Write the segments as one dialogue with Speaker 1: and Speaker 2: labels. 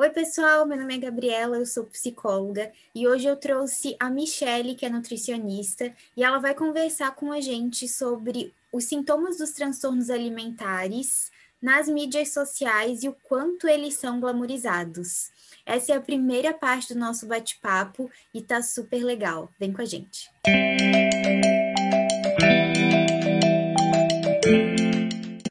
Speaker 1: Oi, pessoal, meu nome é Gabriela, eu sou psicóloga e hoje eu trouxe a Michelle, que é nutricionista, e ela vai conversar com a gente sobre os sintomas dos transtornos alimentares nas mídias sociais e o quanto eles são glamorizados. Essa é a primeira parte do nosso bate-papo e tá super legal. Vem com a gente.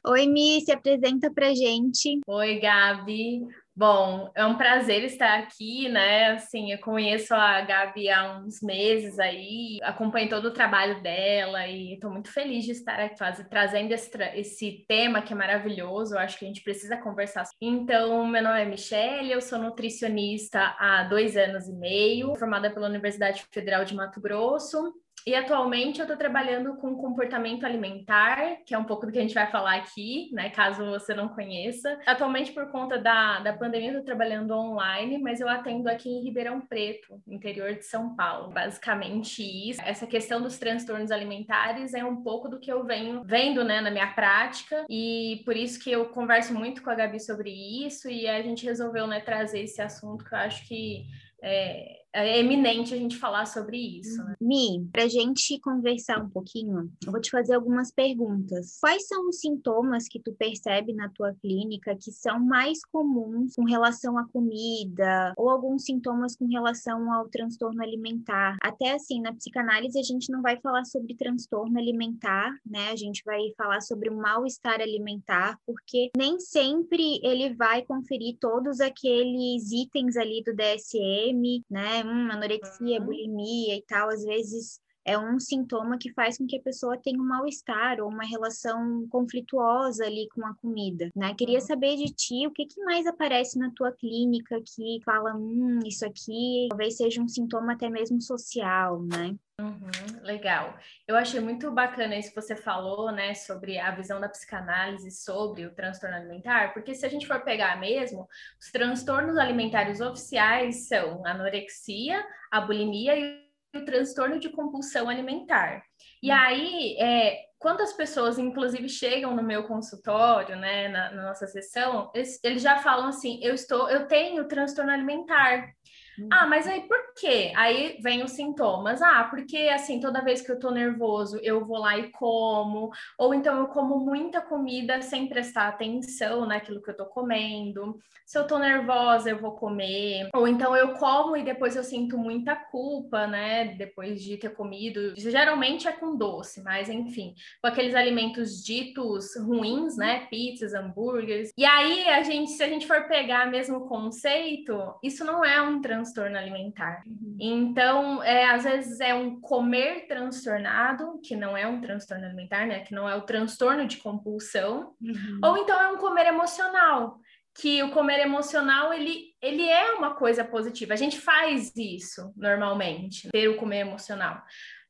Speaker 1: Oi, Mi, se apresenta pra gente.
Speaker 2: Oi, Gabi. Bom, é um prazer estar aqui, né? Assim, eu conheço a Gabi há uns meses aí, acompanho todo o trabalho dela e estou muito feliz de estar aqui faz, trazendo esse, esse, tema que é maravilhoso. Eu acho que a gente precisa conversar. Então, meu nome é Michelle, eu sou nutricionista há dois anos e meio, formada pela Universidade Federal de Mato Grosso. E atualmente eu estou trabalhando com comportamento alimentar, que é um pouco do que a gente vai falar aqui, né? Caso você não conheça. Atualmente, por conta da, da pandemia, eu estou trabalhando online, mas eu atendo aqui em Ribeirão Preto, interior de São Paulo. Basicamente isso. Essa questão dos transtornos alimentares é um pouco do que eu venho vendo, né, na minha prática, e por isso que eu converso muito com a Gabi sobre isso, e a gente resolveu, né, trazer esse assunto que eu acho que é, é eminente a gente falar sobre isso. Né?
Speaker 1: Mi, para a gente conversar um pouquinho, eu vou te fazer algumas perguntas. Quais são os sintomas que tu percebe na tua clínica que são mais comuns com relação à comida ou alguns sintomas com relação ao transtorno alimentar? Até assim, na psicanálise a gente não vai falar sobre transtorno alimentar, né? A gente vai falar sobre o mal-estar alimentar, porque nem sempre ele vai conferir todos aqueles itens ali do DSM, né? Hum, anorexia, bulimia e tal, às vezes é um sintoma que faz com que a pessoa tenha um mal-estar ou uma relação conflituosa ali com a comida, né? Queria uhum. saber de ti o que, que mais aparece na tua clínica que fala, hum, isso aqui talvez seja um sintoma até mesmo social, né?
Speaker 2: Uhum, legal. Eu achei muito bacana isso que você falou, né, sobre a visão da psicanálise sobre o transtorno alimentar, porque se a gente for pegar mesmo, os transtornos alimentares oficiais são a anorexia, a bulimia e o transtorno de compulsão alimentar. E hum. aí, é, quando as pessoas, inclusive, chegam no meu consultório, né, na, na nossa sessão, eles, eles, já falam assim: eu estou, eu tenho transtorno alimentar. Ah, mas aí por quê? Aí vem os sintomas. Ah, porque assim, toda vez que eu tô nervoso, eu vou lá e como, ou então eu como muita comida sem prestar atenção naquilo que eu tô comendo. Se eu tô nervosa, eu vou comer, ou então eu como e depois eu sinto muita culpa, né, depois de ter comido. Geralmente é com doce, mas enfim, com aqueles alimentos ditos ruins, né, pizzas, hambúrgueres. E aí a gente, se a gente for pegar mesmo o conceito, isso não é um transtorno transtorno alimentar. Uhum. Então, é, às vezes é um comer transtornado, que não é um transtorno alimentar, né? Que não é o transtorno de compulsão, uhum. ou então é um comer emocional, que o comer emocional ele, ele é uma coisa positiva. A gente faz isso normalmente, ter o comer emocional.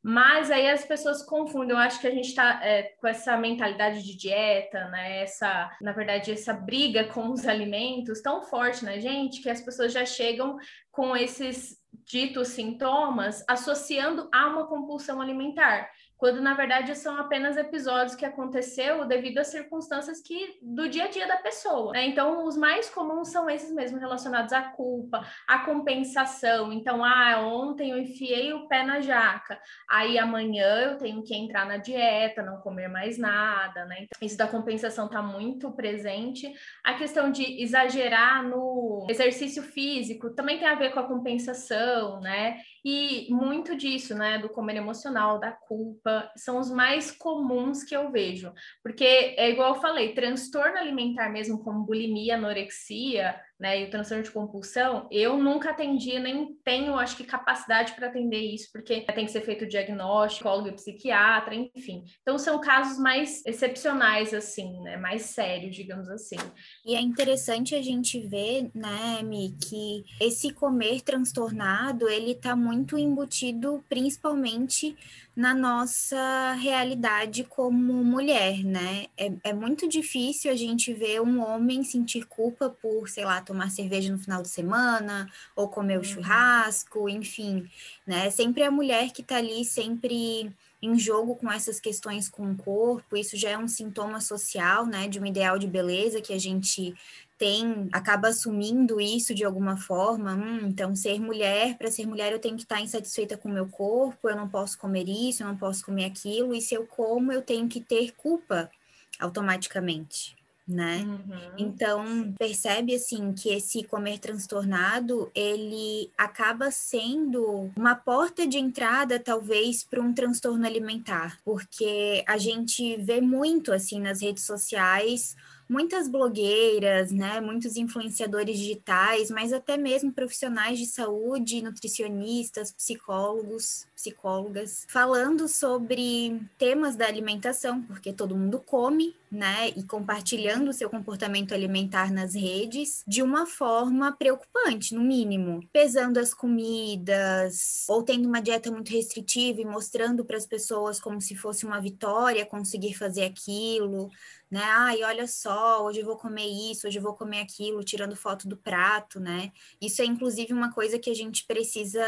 Speaker 2: Mas aí as pessoas confundem. Eu acho que a gente está é, com essa mentalidade de dieta, né? Essa, na verdade, essa briga com os alimentos tão forte na gente que as pessoas já chegam com esses ditos sintomas associando a uma compulsão alimentar quando na verdade são apenas episódios que aconteceu devido às circunstâncias que do dia a dia da pessoa. Né? Então, os mais comuns são esses mesmo relacionados à culpa, à compensação. Então, ah, ontem eu enfiei o pé na jaca, aí amanhã eu tenho que entrar na dieta, não comer mais nada, né? Então, isso da compensação está muito presente. A questão de exagerar no exercício físico também tem a ver com a compensação, né? E muito disso, né, do comer emocional, da culpa, são os mais comuns que eu vejo. Porque é igual eu falei, transtorno alimentar mesmo, como bulimia, anorexia, né, e o transtorno de compulsão, eu nunca atendi, nem tenho, acho que, capacidade para atender isso, porque tem que ser feito diagnóstico, psicólogo e psiquiatra, enfim. Então, são casos mais excepcionais, assim, né, mais sérios, digamos assim.
Speaker 1: E é interessante a gente ver, né, Mi, que esse comer transtornado, ele está muito embutido, principalmente na nossa realidade como mulher, né? É, é muito difícil a gente ver um homem sentir culpa por, sei lá, tomar cerveja no final de semana, ou comer o uhum. churrasco, enfim, né? Sempre a mulher que tá ali, sempre em jogo com essas questões com o corpo, isso já é um sintoma social, né, de um ideal de beleza que a gente tem, acaba assumindo isso de alguma forma. Hum, então, ser mulher, para ser mulher, eu tenho que estar insatisfeita com o meu corpo, eu não posso comer isso, eu não posso comer aquilo, e se eu como, eu tenho que ter culpa automaticamente né? Uhum. Então, percebe assim que esse comer transtornado, ele acaba sendo uma porta de entrada talvez para um transtorno alimentar, porque a gente vê muito assim nas redes sociais muitas blogueiras, né, muitos influenciadores digitais, mas até mesmo profissionais de saúde, nutricionistas, psicólogos, psicólogas, falando sobre temas da alimentação, porque todo mundo come, né, e compartilhando o seu comportamento alimentar nas redes de uma forma preocupante, no mínimo, pesando as comidas ou tendo uma dieta muito restritiva e mostrando para as pessoas como se fosse uma vitória conseguir fazer aquilo, né? Ai, olha só, hoje eu vou comer isso, hoje eu vou comer aquilo, tirando foto do prato, né? Isso é inclusive uma coisa que a gente precisa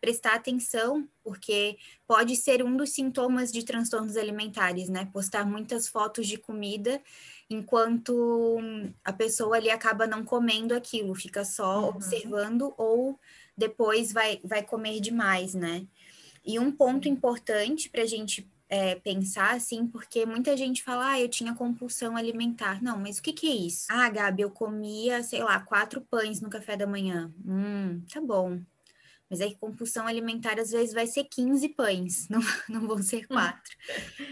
Speaker 1: prestar atenção, porque pode ser um dos sintomas de transtornos alimentares, né? Postar muitas fotos de comida enquanto a pessoa ali acaba não comendo aquilo, fica só uhum. observando ou depois vai, vai comer demais, né? E um ponto importante para a gente é, pensar assim, porque muita gente fala, ah, eu tinha compulsão alimentar. Não, mas o que, que é isso? Ah, Gabi, eu comia, sei lá, quatro pães no café da manhã. Hum, tá bom. Mas aí compulsão alimentar às vezes vai ser 15 pães, não, não vão ser quatro.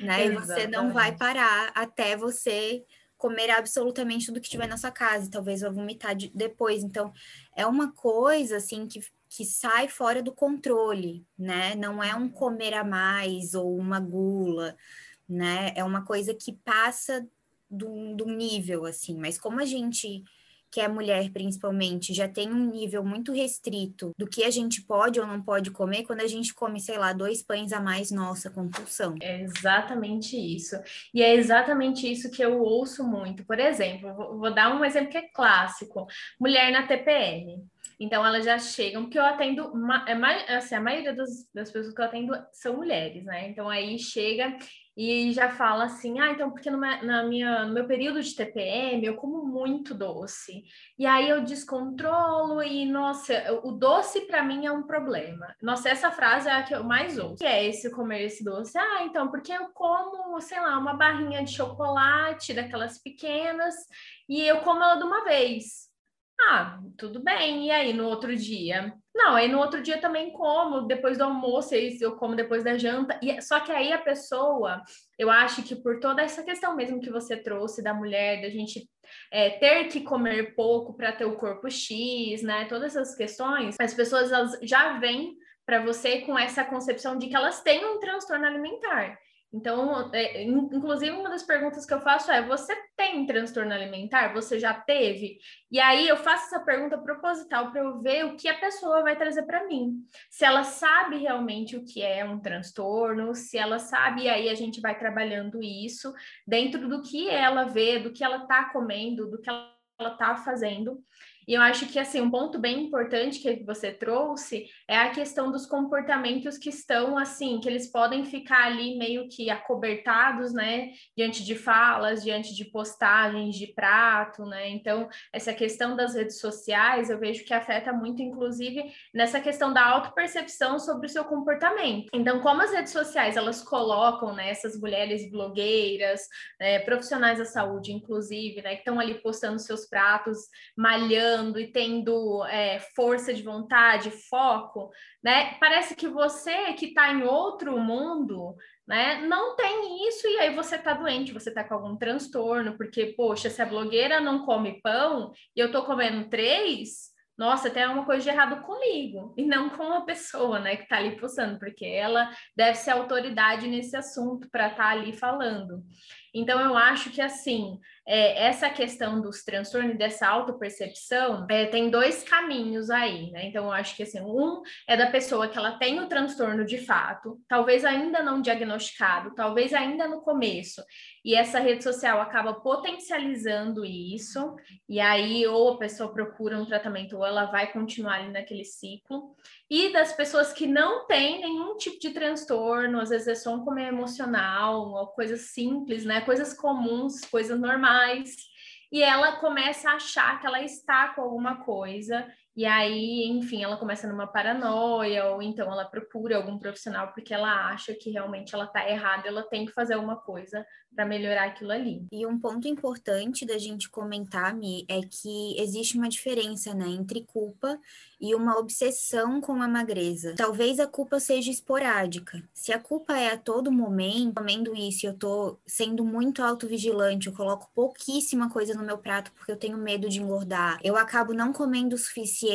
Speaker 1: né? E você não vai parar até você comer absolutamente tudo que tiver na sua casa, talvez vá vomitar de, depois. Então, é uma coisa assim que que sai fora do controle, né? Não é um comer a mais ou uma gula, né? É uma coisa que passa do, do nível, assim. Mas como a gente que é mulher principalmente, já tem um nível muito restrito do que a gente pode ou não pode comer, quando a gente come, sei lá, dois pães a mais, nossa, compulsão.
Speaker 2: É exatamente isso. E é exatamente isso que eu ouço muito. Por exemplo, vou, dar um exemplo que é clássico: mulher na TPM. Então elas já chegam, porque eu atendo, é assim, a maioria das, das pessoas que eu atendo são mulheres, né? Então aí chega e já fala assim, ah, então porque no, na minha, no meu período de TPM eu como muito doce. E aí eu descontrolo e, nossa, o doce para mim é um problema. Nossa, essa frase é a que eu mais ouço. que é esse comer esse doce? Ah, então, porque eu como, sei lá, uma barrinha de chocolate daquelas pequenas e eu como ela de uma vez. Ah, tudo bem. E aí, no outro dia? Não, aí no outro dia também como, depois do almoço, eu como depois da janta. E, só que aí a pessoa, eu acho que por toda essa questão mesmo que você trouxe da mulher, da gente é, ter que comer pouco para ter o corpo X, né? Todas essas questões, as pessoas já vêm para você com essa concepção de que elas têm um transtorno alimentar. Então, é, inclusive, uma das perguntas que eu faço é: você tem transtorno alimentar? Você já teve? E aí eu faço essa pergunta proposital para eu ver o que a pessoa vai trazer para mim. Se ela sabe realmente o que é um transtorno, se ela sabe, e aí a gente vai trabalhando isso dentro do que ela vê, do que ela está comendo, do que ela está fazendo. E eu acho que assim um ponto bem importante que você trouxe é a questão dos comportamentos que estão assim, que eles podem ficar ali meio que acobertados, né, diante de falas, diante de postagens de prato, né? Então, essa questão das redes sociais, eu vejo que afeta muito inclusive nessa questão da autopercepção sobre o seu comportamento. Então, como as redes sociais, elas colocam, né, essas mulheres blogueiras, né, profissionais da saúde, inclusive, né, que estão ali postando seus pratos, malhando e tendo é, força de vontade, foco, né? Parece que você que está em outro mundo, né? Não tem isso e aí você está doente, você está com algum transtorno, porque, poxa, se a blogueira não come pão e eu estou comendo três, nossa, tem uma coisa de errado comigo e não com a pessoa, né, que está ali postando, porque ela deve ser autoridade nesse assunto para estar tá ali falando. Então, eu acho que, assim, é, essa questão dos transtornos e dessa autopercepção é, tem dois caminhos aí, né? Então, eu acho que, assim, um é da pessoa que ela tem o transtorno de fato, talvez ainda não diagnosticado, talvez ainda no começo, e essa rede social acaba potencializando isso, e aí ou a pessoa procura um tratamento ou ela vai continuar ali naquele ciclo e das pessoas que não têm nenhum tipo de transtorno, às vezes é só um comer emocional, ou coisas simples, né? Coisas comuns, coisas normais. e ela começa a achar que ela está com alguma coisa e aí, enfim, ela começa numa paranoia, ou então ela procura algum profissional porque ela acha que realmente ela tá errada, ela tem que fazer alguma coisa para melhorar aquilo ali.
Speaker 1: E um ponto importante da gente comentar, Mi, é que existe uma diferença, né, entre culpa e uma obsessão com a magreza. Talvez a culpa seja esporádica. Se a culpa é a todo momento, comendo isso, eu tô sendo muito autovigilante, eu coloco pouquíssima coisa no meu prato porque eu tenho medo de engordar. Eu acabo não comendo o suficiente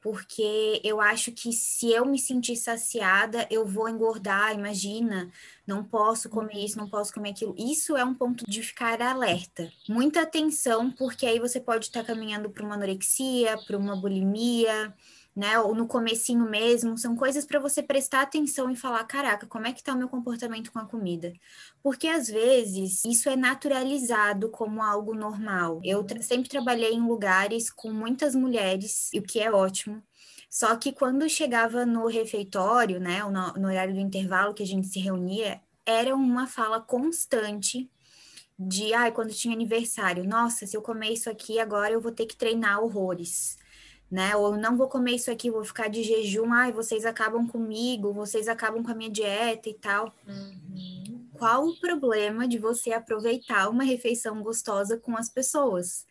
Speaker 1: porque eu acho que se eu me sentir saciada, eu vou engordar, imagina não posso comer isso, não posso comer aquilo. Isso é um ponto de ficar alerta. Muita atenção, porque aí você pode estar caminhando para uma anorexia, para uma bulimia, né? Ou no comecinho mesmo, são coisas para você prestar atenção e falar, caraca, como é que está o meu comportamento com a comida? Porque às vezes isso é naturalizado como algo normal. Eu tra sempre trabalhei em lugares com muitas mulheres, o que é ótimo. Só que quando chegava no refeitório, né, no, no horário do intervalo que a gente se reunia, era uma fala constante de, ai, ah, quando tinha aniversário, nossa, se eu comer isso aqui agora eu vou ter que treinar horrores, né? Ou não vou comer isso aqui, vou ficar de jejum, ai, vocês acabam comigo, vocês acabam com a minha dieta e tal. Uhum. Qual o problema de você aproveitar uma refeição gostosa com as pessoas,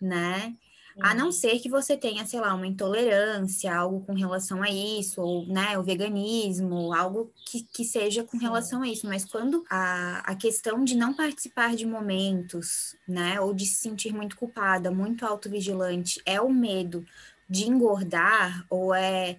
Speaker 1: né? A não ser que você tenha, sei lá, uma intolerância, algo com relação a isso, ou né, o veganismo, algo que, que seja com relação a isso. Mas quando a, a questão de não participar de momentos, né, ou de se sentir muito culpada, muito autovigilante, é o medo de engordar, ou é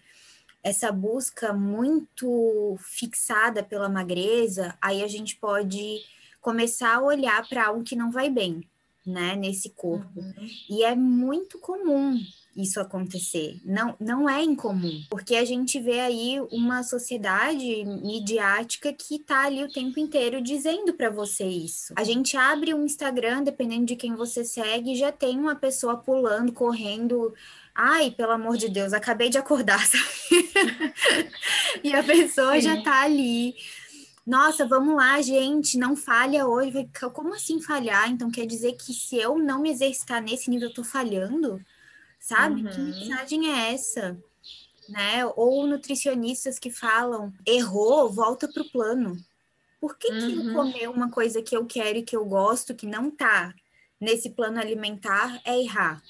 Speaker 1: essa busca muito fixada pela magreza, aí a gente pode começar a olhar para algo que não vai bem né, nesse corpo. Uhum. E é muito comum isso acontecer. Não, não é incomum, porque a gente vê aí uma sociedade midiática que tá ali o tempo inteiro dizendo para você isso. A gente abre um Instagram, dependendo de quem você segue, já tem uma pessoa pulando, correndo. Ai, pelo amor de Deus, acabei de acordar, sabe? e a pessoa Sim. já tá ali nossa, vamos lá, gente, não falha hoje. Como assim falhar? Então quer dizer que se eu não me exercitar nesse nível, eu tô falhando? Sabe? Uhum. Que mensagem é essa? Né? Ou nutricionistas que falam, errou, volta pro plano. Por que, uhum. que comer uma coisa que eu quero e que eu gosto, que não tá nesse plano alimentar, é errar?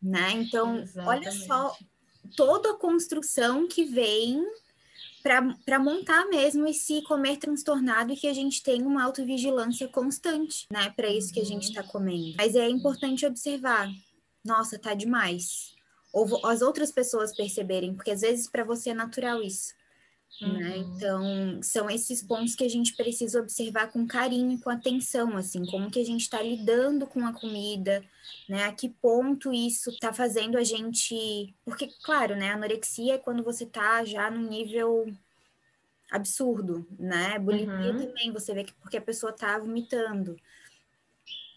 Speaker 1: Né? Então, Exatamente. olha só toda a construção que vem para montar mesmo esse comer transtornado e que a gente tenha uma autovigilância constante, né? Para isso que a gente está comendo. Mas é importante observar. Nossa, tá demais. Ou as outras pessoas perceberem, porque às vezes para você é natural isso. Né? Uhum. Né? Então, são esses pontos que a gente precisa observar com carinho, com atenção, assim, como que a gente está lidando com a comida, né? A que ponto isso está fazendo a gente. Porque, claro, né? Anorexia é quando você está já num nível absurdo, né? Bulimia uhum. também, você vê que porque a pessoa está vomitando.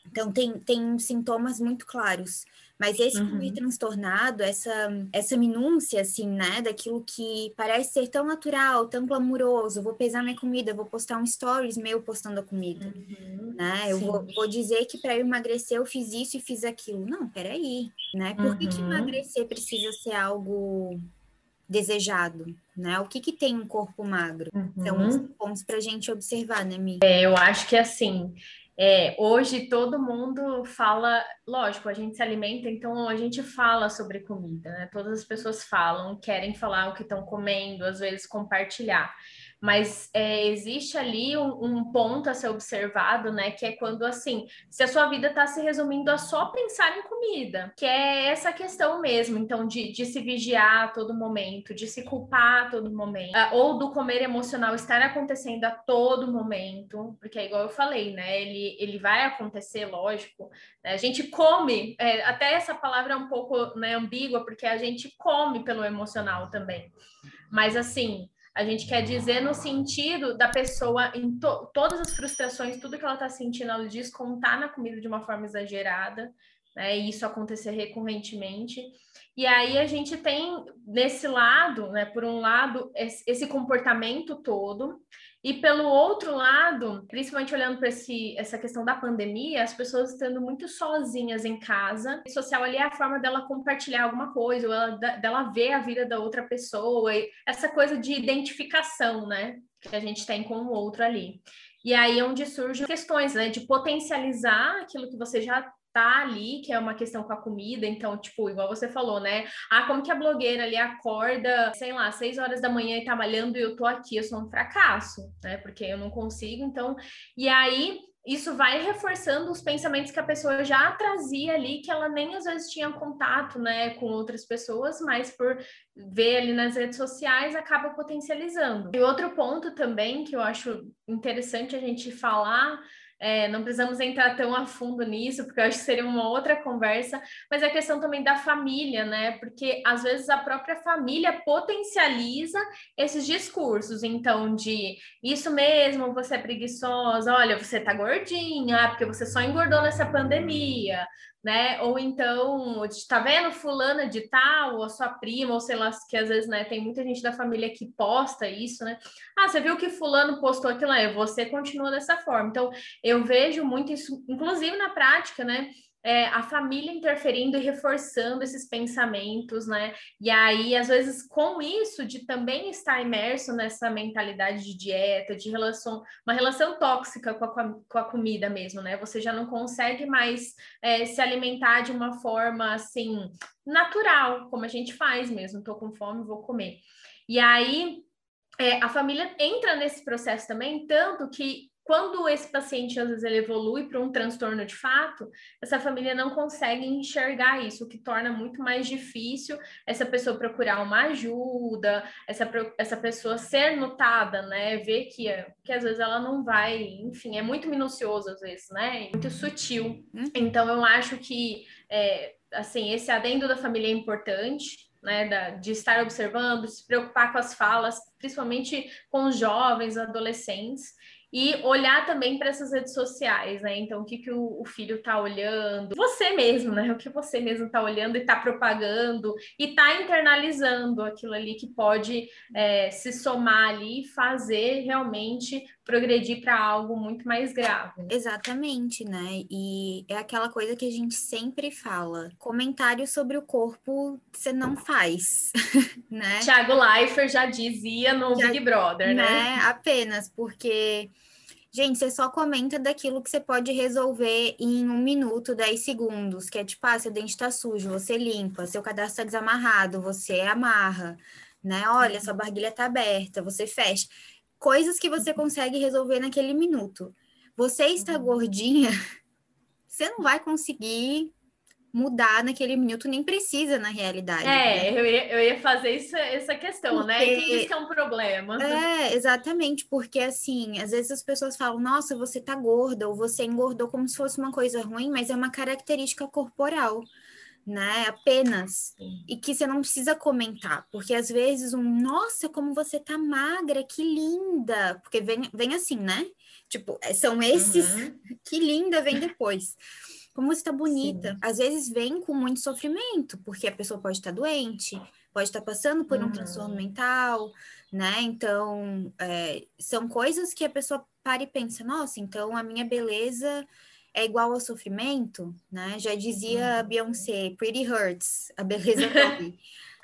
Speaker 1: Então, tem, tem sintomas muito claros. Mas esse uhum. comer transtornado, essa, essa minúcia, assim, né, daquilo que parece ser tão natural, tão glamuroso, vou pesar minha comida, vou postar um stories meu postando a comida, uhum. né, eu vou, vou, dizer que para eu emagrecer eu fiz isso e fiz aquilo. Não, peraí, né, por que, que uhum. emagrecer precisa ser algo desejado, né? O que que tem um corpo magro? Uhum. São os pontos para a gente observar, né, Mi?
Speaker 2: É, eu acho que assim, é, hoje todo mundo fala, lógico, a gente se alimenta, então a gente fala sobre comida, né? Todas as pessoas falam, querem falar o que estão comendo, às vezes compartilhar mas é, existe ali um, um, ponto a ser observado, né? Que é quando assim, se a sua vida está se resumindo a só pensar em comida, que é essa questão mesmo, então, de, de se vigiar a todo momento, de se culpar a todo momento, ah, ou do comer emocional estar acontecendo a todo momento, porque é igual eu falei, né? Ele, ele vai acontecer, lógico. Né? A gente come, é, até essa palavra é um pouco né, ambígua, porque a gente come pelo emocional também. Mas assim, a gente quer dizer no sentido da pessoa, em to todas as frustrações, tudo que ela está sentindo, ela descontar na comida de uma forma exagerada, né? E isso acontecer recorrentemente. E aí a gente tem nesse lado, né, por um lado, esse comportamento todo, e pelo outro lado, principalmente olhando para essa questão da pandemia, as pessoas estando muito sozinhas em casa. O social ali é a forma dela compartilhar alguma coisa, ou ela, dela ver a vida da outra pessoa, essa coisa de identificação, né? Que a gente tem com o outro ali. E aí é onde surgem questões, né? De potencializar aquilo que você já tá ali, que é uma questão com a comida, então, tipo, igual você falou, né? Ah, como que a blogueira ali acorda, sei lá, seis horas da manhã e tá malhando e eu tô aqui, eu sou um fracasso, né? Porque eu não consigo, então. E aí isso vai reforçando os pensamentos que a pessoa já trazia ali, que ela nem às vezes tinha contato, né, com outras pessoas, mas por ver ali nas redes sociais acaba potencializando. E outro ponto também que eu acho interessante a gente falar é, não precisamos entrar tão a fundo nisso, porque eu acho que seria uma outra conversa, mas é a questão também da família, né? Porque às vezes a própria família potencializa esses discursos, então, de isso mesmo, você é preguiçosa, olha, você tá gordinha, porque você só engordou nessa pandemia, né? Ou então, tá vendo fulana de tal, ou a sua prima, ou sei lá, que às vezes, né, tem muita gente da família que posta isso, né? Ah, você viu que fulano postou aquilo aí, você continua dessa forma. Então, eu vejo muito isso, inclusive na prática, né? É, a família interferindo e reforçando esses pensamentos, né? E aí, às vezes, com isso, de também estar imerso nessa mentalidade de dieta, de relação, uma relação tóxica com a, com a comida mesmo, né? Você já não consegue mais é, se alimentar de uma forma assim natural, como a gente faz mesmo. Tô com fome, vou comer. E aí. É, a família entra nesse processo também, tanto que quando esse paciente às vezes ele evolui para um transtorno de fato, essa família não consegue enxergar isso, o que torna muito mais difícil essa pessoa procurar uma ajuda, essa, essa pessoa ser notada, né? Ver que, que às vezes ela não vai, enfim, é muito minucioso às vezes, né? Muito sutil. Uhum. Então eu acho que é, assim, esse adendo da família é importante, né, da, de estar observando, se preocupar com as falas, principalmente com os jovens, adolescentes, e olhar também para essas redes sociais, né? Então, o que, que o, o filho está olhando, você mesmo, né? O que você mesmo está olhando e está propagando e está internalizando aquilo ali que pode é, se somar ali e fazer realmente progredir para algo muito mais grave.
Speaker 1: Exatamente, né? E é aquela coisa que a gente sempre fala: comentário sobre o corpo você não faz, né?
Speaker 2: Thiago Leifert já dizia no já, Big Brother, né? né?
Speaker 1: Apenas porque Gente, você só comenta daquilo que você pode resolver em um minuto, dez segundos, que é tipo, ah, seu dente tá sujo, você limpa, seu cadastro tá desamarrado, você amarra, né? Olha, sua barguilha tá aberta, você fecha. Coisas que você consegue resolver naquele minuto. Você está uhum. gordinha, você não vai conseguir mudar naquele minuto, nem precisa na realidade.
Speaker 2: É, né? eu, ia, eu ia fazer isso, essa questão, porque... né? E que é um problema?
Speaker 1: É, exatamente, porque assim, às vezes as pessoas falam, nossa, você tá gorda, ou você engordou como se fosse uma coisa ruim, mas é uma característica corporal. Né, apenas, Sim. e que você não precisa comentar, porque às vezes um, nossa, como você tá magra, que linda, porque vem, vem assim, né? Tipo, é, são esses, uhum. que linda vem depois como você está bonita. Sim. Às vezes vem com muito sofrimento, porque a pessoa pode estar doente, pode estar passando por um uhum. transtorno mental, né? Então, é, são coisas que a pessoa para e pensa, nossa, então a minha beleza é igual ao sofrimento, né? Já dizia a uhum. Beyoncé, Pretty Hurts, a beleza dói,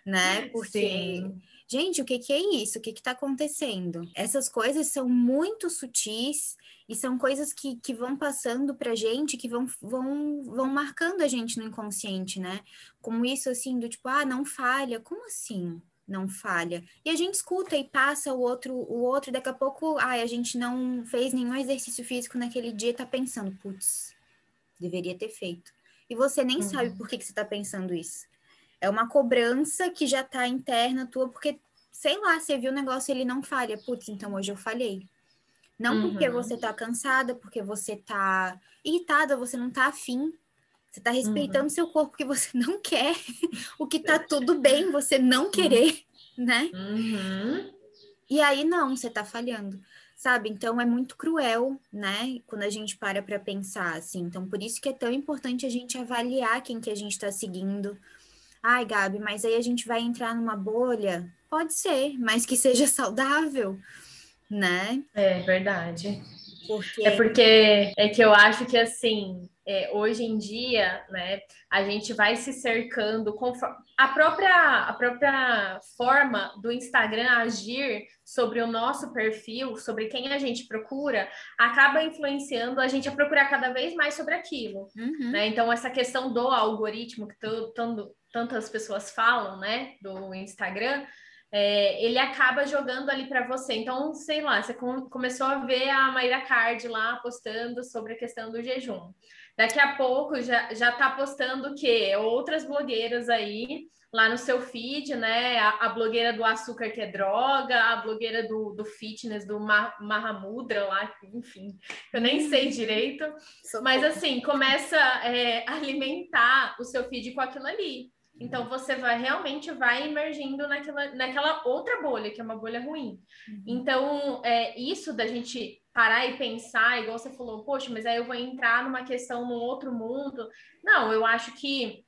Speaker 1: né? Porque... Sim gente, o que, que é isso? O que está acontecendo? Essas coisas são muito sutis e são coisas que, que vão passando para gente, que vão, vão, vão marcando a gente no inconsciente, né? Como isso assim, do tipo, ah, não falha. Como assim? Não falha. E a gente escuta e passa o outro, o outro, daqui a pouco, ah, a gente não fez nenhum exercício físico naquele dia e tá pensando, putz, deveria ter feito. E você nem uhum. sabe por que, que você tá pensando isso. É uma cobrança que já tá interna tua, porque, sei lá, você viu o negócio ele não falha. Putz, então hoje eu falhei. Não uhum. porque você tá cansada, porque você tá irritada, você não tá afim. Você tá respeitando uhum. seu corpo que você não quer. o que tá tudo bem você não querer, né?
Speaker 2: Uhum.
Speaker 1: E aí, não, você tá falhando. sabe? Então é muito cruel, né? Quando a gente para para pensar assim. Então por isso que é tão importante a gente avaliar quem que a gente está seguindo. Ai, Gabi, mas aí a gente vai entrar numa bolha? Pode ser, mas que seja saudável, né?
Speaker 2: É verdade. Porque... É porque é que eu acho que assim, é, hoje em dia, né, a gente vai se cercando conforme a própria, a própria forma do Instagram agir sobre o nosso perfil, sobre quem a gente procura, acaba influenciando a gente a procurar cada vez mais sobre aquilo. Uhum. Né? Então, essa questão do algoritmo que tanto, tantas pessoas falam, né, do Instagram, é, ele acaba jogando ali para você. Então, sei lá, você com, começou a ver a Mayra Card lá postando sobre a questão do jejum. Daqui a pouco já, já tá postando o quê? Outras blogueiras aí lá no seu feed, né? A, a, blogueira do açúcar que é droga, a blogueira do, do fitness, do Mahamudra lá, enfim, eu nem sei direito. Mas assim, começa é, a alimentar o seu feed com aquilo ali. Então você vai realmente vai emergindo naquela, naquela outra bolha, que é uma bolha ruim. Uhum. Então, é, isso da gente parar e pensar, igual você falou, poxa, mas aí eu vou entrar numa questão num outro mundo. Não, eu acho que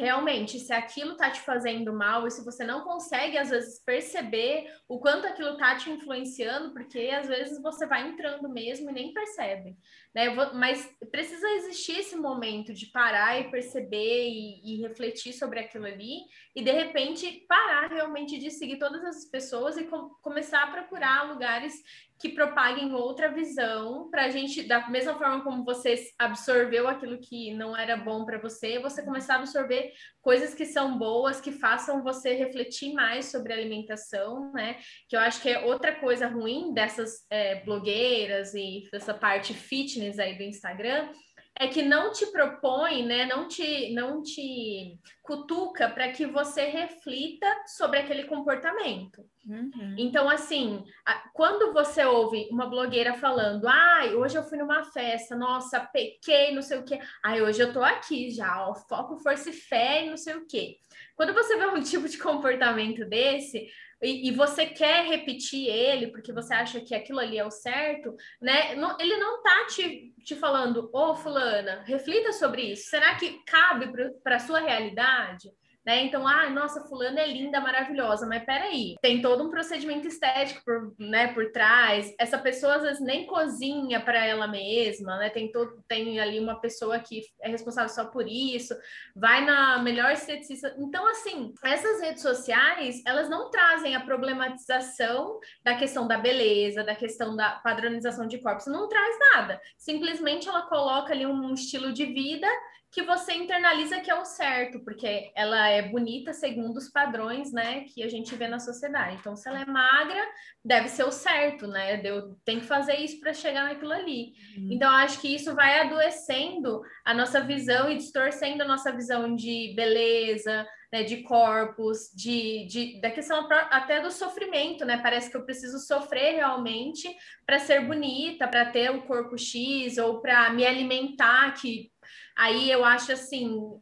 Speaker 2: realmente, se aquilo está te fazendo mal e se você não consegue, às vezes, perceber o quanto aquilo está te influenciando, porque às vezes você vai entrando mesmo e nem percebe. Né? Mas precisa existir esse momento de parar e perceber e, e refletir sobre aquilo ali e, de repente, parar realmente de seguir todas as pessoas e com, começar a procurar lugares que propaguem outra visão para a gente, da mesma forma como você absorveu aquilo que não era bom para você, você começar a absorver coisas que são boas, que façam você refletir mais sobre alimentação, né? Que eu acho que é outra coisa ruim dessas é, blogueiras e dessa parte fitness aí do Instagram, é que não te propõe, né, não te, não te cutuca para que você reflita sobre aquele comportamento. Uhum. Então, assim, quando você ouve uma blogueira falando, ai, hoje eu fui numa festa, nossa, pequei, não sei o quê, ai, hoje eu tô aqui já, ó, foco, força e fé e não sei o quê. Quando você vê um tipo de comportamento desse, e, e, você quer repetir ele porque você acha que aquilo ali é o certo, né? Não, ele não tá te, te falando, ô oh, fulana, reflita sobre isso. Será que cabe para a sua realidade? Né? Então, ah, nossa, fulana é linda, maravilhosa, mas peraí, tem todo um procedimento estético por, né, por trás. Essa pessoa às vezes nem cozinha para ela mesma, né? Tem todo, tem ali uma pessoa que é responsável só por isso, vai na melhor esteticista. Então, assim, essas redes sociais, elas não trazem a problematização da questão da beleza, da questão da padronização de corpos, não traz nada. Simplesmente ela coloca ali um estilo de vida que você internaliza que é o certo, porque ela é bonita segundo os padrões, né, que a gente vê na sociedade. Então, se ela é magra, deve ser o certo, né? Eu tenho que fazer isso para chegar naquilo ali. Uhum. Então, acho que isso vai adoecendo a nossa visão e distorcendo a nossa visão de beleza, né, de corpos, de, de, da questão até do sofrimento, né? Parece que eu preciso sofrer realmente para ser bonita, para ter o corpo X ou para me alimentar, que Aí eu acho assim,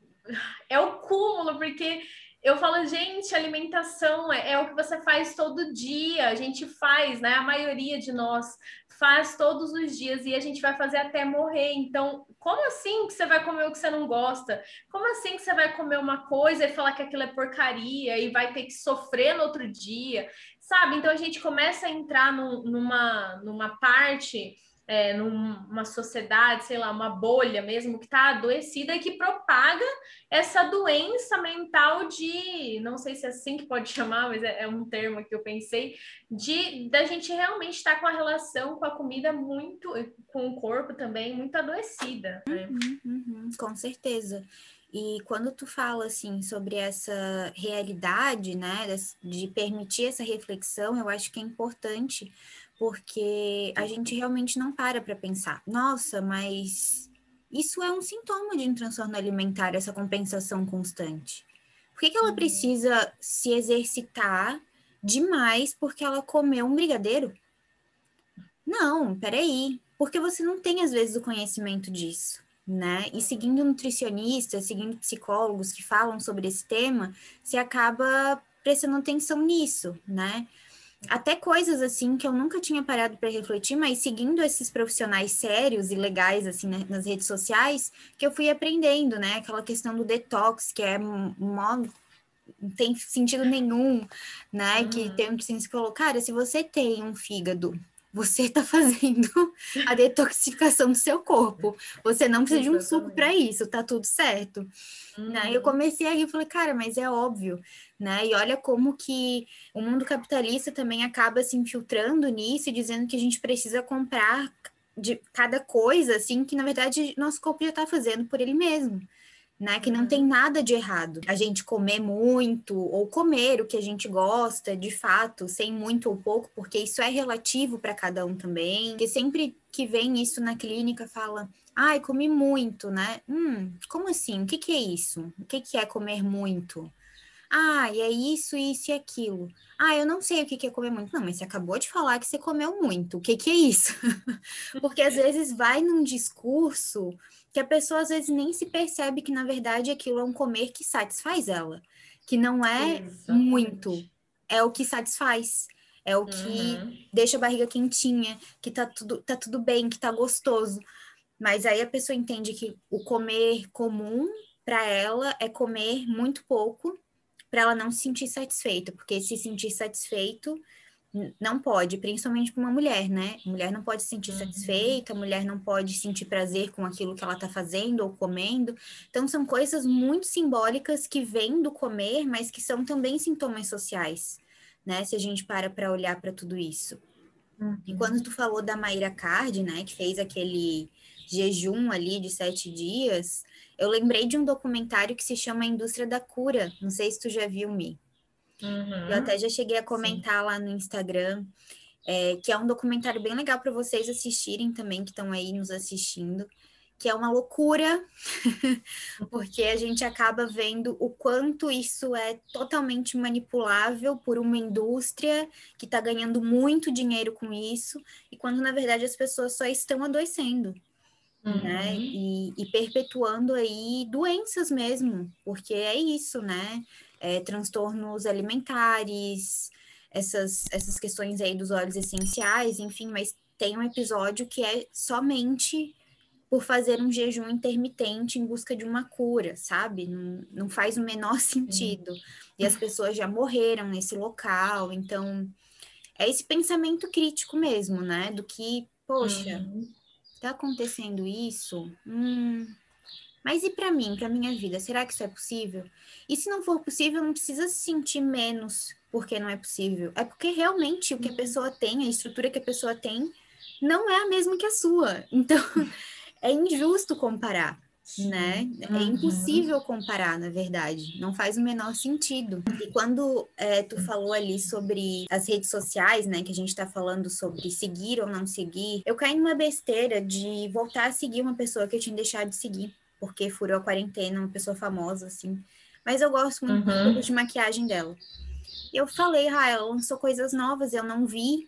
Speaker 2: é o cúmulo, porque eu falo, gente, alimentação é, é, o que você faz todo dia, a gente faz, né? A maioria de nós faz todos os dias e a gente vai fazer até morrer. Então, como assim que você vai comer o que você não gosta? Como assim que você vai comer uma coisa e falar que aquilo é porcaria e vai ter que sofrer no outro dia? Sabe? Então a gente começa a entrar num, numa, numa parte é, numa sociedade, sei lá, uma bolha mesmo, que está adoecida e que propaga essa doença mental de, não sei se é assim que pode chamar, mas é, é um termo que eu pensei, de da gente realmente estar tá com a relação com a comida muito, com o corpo também, muito adoecida. Né?
Speaker 1: Uhum, uhum, com certeza. E quando tu fala assim sobre essa realidade, né, de permitir essa reflexão, eu acho que é importante porque a gente realmente não para para pensar, nossa, mas isso é um sintoma de um transtorno alimentar, essa compensação constante. Por que, que ela uhum. precisa se exercitar demais porque ela comeu um brigadeiro? Não, peraí, porque você não tem às vezes o conhecimento disso, né? E seguindo nutricionistas, seguindo psicólogos que falam sobre esse tema, você acaba prestando atenção nisso, né? Até coisas assim que eu nunca tinha parado para refletir, mas seguindo esses profissionais sérios e legais assim né, nas redes sociais, que eu fui aprendendo, né? Aquela questão do detox, que é mó não tem sentido nenhum, né? Uhum. Que tem que se colocar, cara, se você tem um fígado você está fazendo a detoxificação do seu corpo. Você não precisa de um suco para isso, tá tudo certo. Uhum. Né? Eu comecei a rir e falei, cara, mas é óbvio, né? E olha como que o mundo capitalista também acaba se infiltrando nisso e dizendo que a gente precisa comprar de cada coisa, assim, que na verdade nosso corpo já está fazendo por ele mesmo né? Que não tem uhum. nada de errado. A gente comer muito ou comer o que a gente gosta, de fato, sem muito ou pouco, porque isso é relativo para cada um também. Porque sempre que vem isso na clínica fala, ai, comi muito, né? Hum, como assim? O que, que é isso? O que, que é comer muito? Ah, e é isso, isso e aquilo. Ah, eu não sei o que é comer muito. Não, mas você acabou de falar que você comeu muito. O que, que é isso? Porque às vezes vai num discurso que a pessoa às vezes nem se percebe que, na verdade, aquilo é um comer que satisfaz ela. Que não é Exatamente. muito, é o que satisfaz. É o que uhum. deixa a barriga quentinha, que tá tudo, tá tudo bem, que tá gostoso. Mas aí a pessoa entende que o comer comum para ela é comer muito pouco para ela não se sentir satisfeita, porque se sentir satisfeito não pode, principalmente para uma mulher, né? A mulher não pode se sentir uhum. satisfeita, a mulher não pode sentir prazer com aquilo que ela está fazendo ou comendo. Então, são coisas muito simbólicas que vêm do comer, mas que são também sintomas sociais, né? Se a gente para para olhar para tudo isso. Uhum. E quando tu falou da Maíra Card, né, que fez aquele jejum ali de sete dias, eu lembrei de um documentário que se chama A Indústria da Cura. Não sei se tu já viu, Mi. Uhum. Eu até já cheguei a comentar Sim. lá no Instagram, é, que é um documentário bem legal para vocês assistirem também, que estão aí nos assistindo, que é uma loucura, porque a gente acaba vendo o quanto isso é totalmente manipulável por uma indústria que está ganhando muito dinheiro com isso, e quando na verdade as pessoas só estão adoecendo. Né? Uhum. Né? E, e perpetuando aí doenças mesmo, porque é isso, né? É, transtornos alimentares, essas, essas questões aí dos óleos essenciais, enfim, mas tem um episódio que é somente por fazer um jejum intermitente em busca de uma cura, sabe? Não, não faz o menor sentido. E as pessoas já morreram nesse local, então é esse pensamento crítico mesmo, né? Do que, poxa, uhum. tá acontecendo isso? Hum, mas e para mim, para minha vida, será que isso é possível? E se não for possível, não precisa se sentir menos porque não é possível. É porque realmente o que a uhum. pessoa tem, a estrutura que a pessoa tem, não é a mesma que a sua. Então, é injusto comparar, né? É uhum. impossível comparar, na verdade. Não faz o menor sentido. E quando é, tu falou ali sobre as redes sociais, né? Que a gente está falando sobre seguir ou não seguir, eu caí numa besteira de voltar a seguir uma pessoa que eu tinha deixado de seguir porque furou a quarentena, uma pessoa famosa, assim. Mas eu gosto muito uhum. de maquiagem dela. Eu falei, ah, ela lançou coisas novas, eu não vi.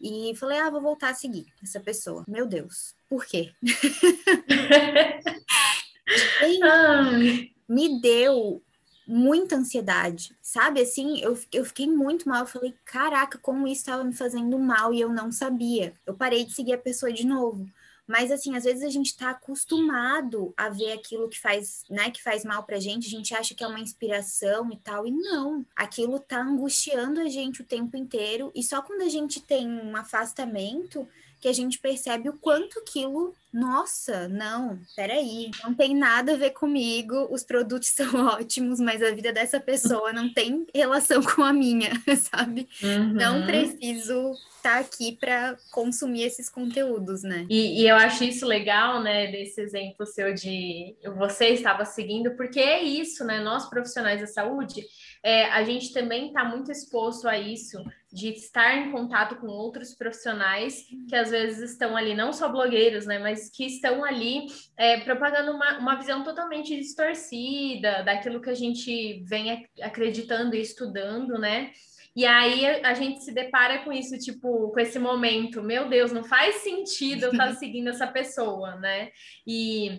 Speaker 1: E falei, ah, vou voltar a seguir essa pessoa. Meu Deus, por quê? me deu muita ansiedade, sabe? Assim, eu, eu fiquei muito mal. Eu falei, caraca, como isso estava me fazendo mal e eu não sabia. Eu parei de seguir a pessoa de novo. Mas assim, às vezes a gente está acostumado a ver aquilo que faz, né, que faz mal pra gente, a gente acha que é uma inspiração e tal, e não. Aquilo tá angustiando a gente o tempo inteiro, e só quando a gente tem um afastamento que a gente percebe o quanto aquilo, nossa, não, peraí, não tem nada a ver comigo, os produtos são ótimos, mas a vida dessa pessoa não tem relação com a minha, sabe? Uhum. Não preciso estar tá aqui para consumir esses conteúdos, né?
Speaker 2: E, e, eu acho isso legal, né, desse exemplo seu de você estava seguindo, porque é isso, né? Nós profissionais da saúde, é, a gente também está muito exposto a isso de estar em contato com outros profissionais que às vezes estão ali, não só blogueiros, né, mas que estão ali é, propagando uma, uma visão totalmente distorcida daquilo que a gente vem acreditando e estudando, né? E aí a gente se depara com isso, tipo, com esse momento, meu Deus, não faz sentido eu estar seguindo essa pessoa, né? E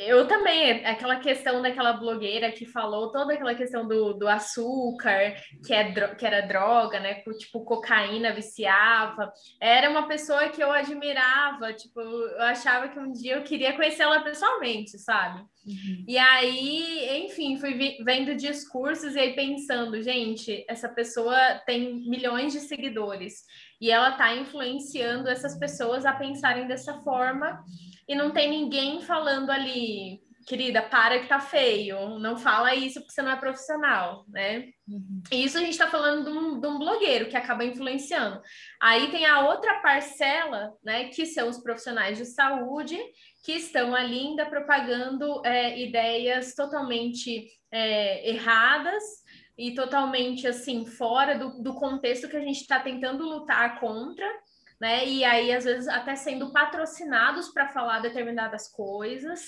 Speaker 2: eu também, aquela questão daquela blogueira que falou toda aquela questão do, do açúcar, que, é, que era droga, né? Tipo, cocaína viciava. Era uma pessoa que eu admirava, tipo, eu achava que um dia eu queria conhecer ela pessoalmente, sabe? Uhum. E aí, enfim, fui vendo discursos e aí pensando, gente, essa pessoa tem milhões de seguidores e ela tá influenciando essas pessoas a pensarem dessa forma e não tem ninguém falando ali, querida, para que tá feio, não fala isso porque você não é profissional, né? Uhum. E isso a gente está falando de um, de um, blogueiro que acaba influenciando. Aí tem a outra parcela, né, que são os profissionais de saúde, que estão ali ainda propagando é, ideias totalmente é, erradas e totalmente assim fora do, do contexto que a gente está tentando lutar contra né? E aí, às vezes, até sendo patrocinados para falar determinadas coisas,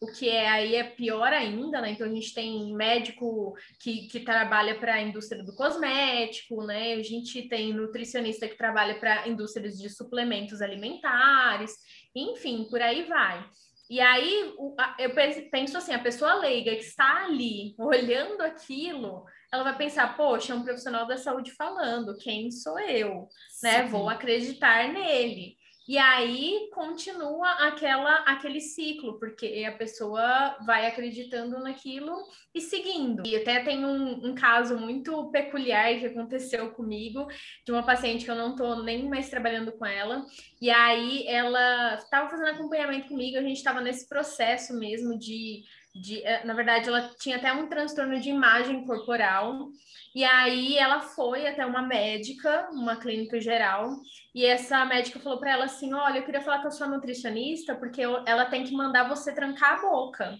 Speaker 2: o que é aí é pior ainda, né? Então a gente tem médico que, que trabalha para a indústria do cosmético, né? A gente tem nutricionista que trabalha para indústrias de suplementos alimentares, enfim, por aí vai. E aí eu penso assim, a pessoa leiga que está ali olhando aquilo, ela vai pensar, poxa, é um profissional da saúde falando, quem sou eu? Né? Vou acreditar nele. E aí continua aquela aquele ciclo, porque a pessoa vai acreditando naquilo e seguindo. E até tem um, um caso muito peculiar que aconteceu comigo, de uma paciente que eu não estou nem mais trabalhando com ela. E aí ela estava fazendo acompanhamento comigo, a gente estava nesse processo mesmo de de, eh, na verdade, ela tinha até um transtorno de imagem corporal, e aí ela foi até uma médica, uma clínica geral, e essa médica falou para ela assim: Olha, eu queria falar com a sua nutricionista, porque ela tem que mandar você trancar a boca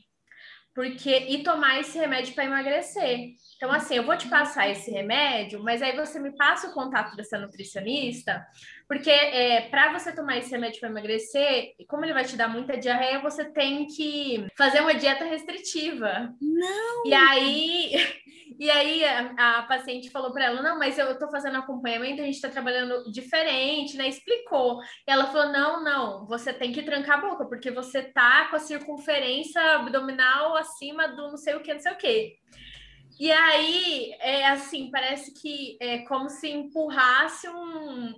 Speaker 2: porque e tomar esse remédio para emagrecer. Então, assim, eu vou te passar esse remédio, mas aí você me passa o contato dessa nutricionista, porque é, para você tomar esse remédio para emagrecer, como ele vai te dar muita diarreia, você tem que fazer uma dieta restritiva.
Speaker 1: Não!
Speaker 2: E aí e aí a, a paciente falou para ela: não, mas eu estou fazendo acompanhamento, a gente está trabalhando diferente, né? Explicou. E ela falou: não, não, você tem que trancar a boca, porque você tá com a circunferência abdominal acima do não sei o que, não sei o que. E aí, é assim, parece que é como se empurrasse um,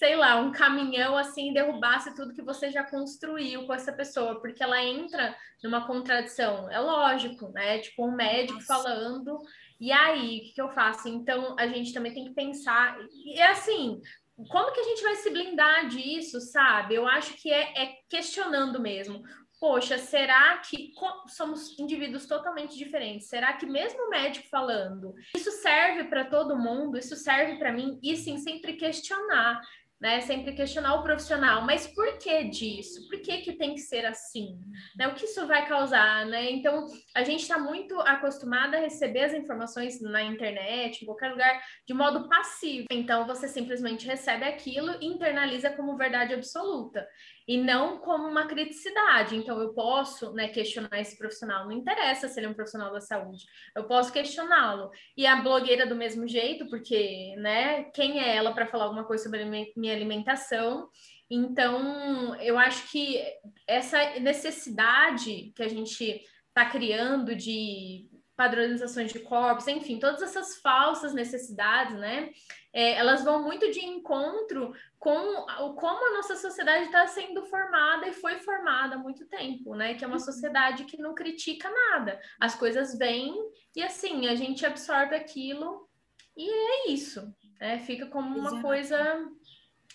Speaker 2: sei lá, um caminhão assim, derrubasse tudo que você já construiu com essa pessoa, porque ela entra numa contradição. É lógico, né? Tipo, um médico Nossa. falando e aí, o que, que eu faço? Então, a gente também tem que pensar. E é assim, como que a gente vai se blindar disso, sabe? Eu acho que é, é questionando mesmo. Poxa, será que somos indivíduos totalmente diferentes? Será que mesmo o médico falando, isso serve para todo mundo? Isso serve para mim? E sim, sempre questionar né? Sempre questionar o profissional, mas por que disso? Por que, que tem que ser assim? Né? O que isso vai causar, né? Então, a gente está muito acostumada a receber as informações na internet, em qualquer lugar, de modo passivo. Então, você simplesmente recebe aquilo e internaliza como verdade absoluta e não como uma criticidade. Então, eu posso né, questionar esse profissional, não interessa se ele é um profissional da saúde, eu posso questioná-lo. E a blogueira do mesmo jeito, porque, né, quem é ela para falar alguma coisa sobre minha alimentação? Então, eu acho que essa necessidade que a gente está criando de padronizações de corpos, enfim, todas essas falsas necessidades, né? É, elas vão muito de encontro com o, como a nossa sociedade está sendo formada e foi formada há muito tempo, né? Que é uma uhum. sociedade que não critica nada. As coisas vêm e assim, a gente absorve aquilo e é isso. Né? Fica como uma Exato. coisa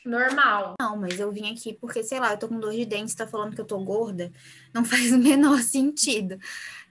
Speaker 2: normal.
Speaker 1: Não, mas eu vim aqui porque, sei lá, eu tô com dor de dente, tá falando que eu tô gorda, não faz o menor sentido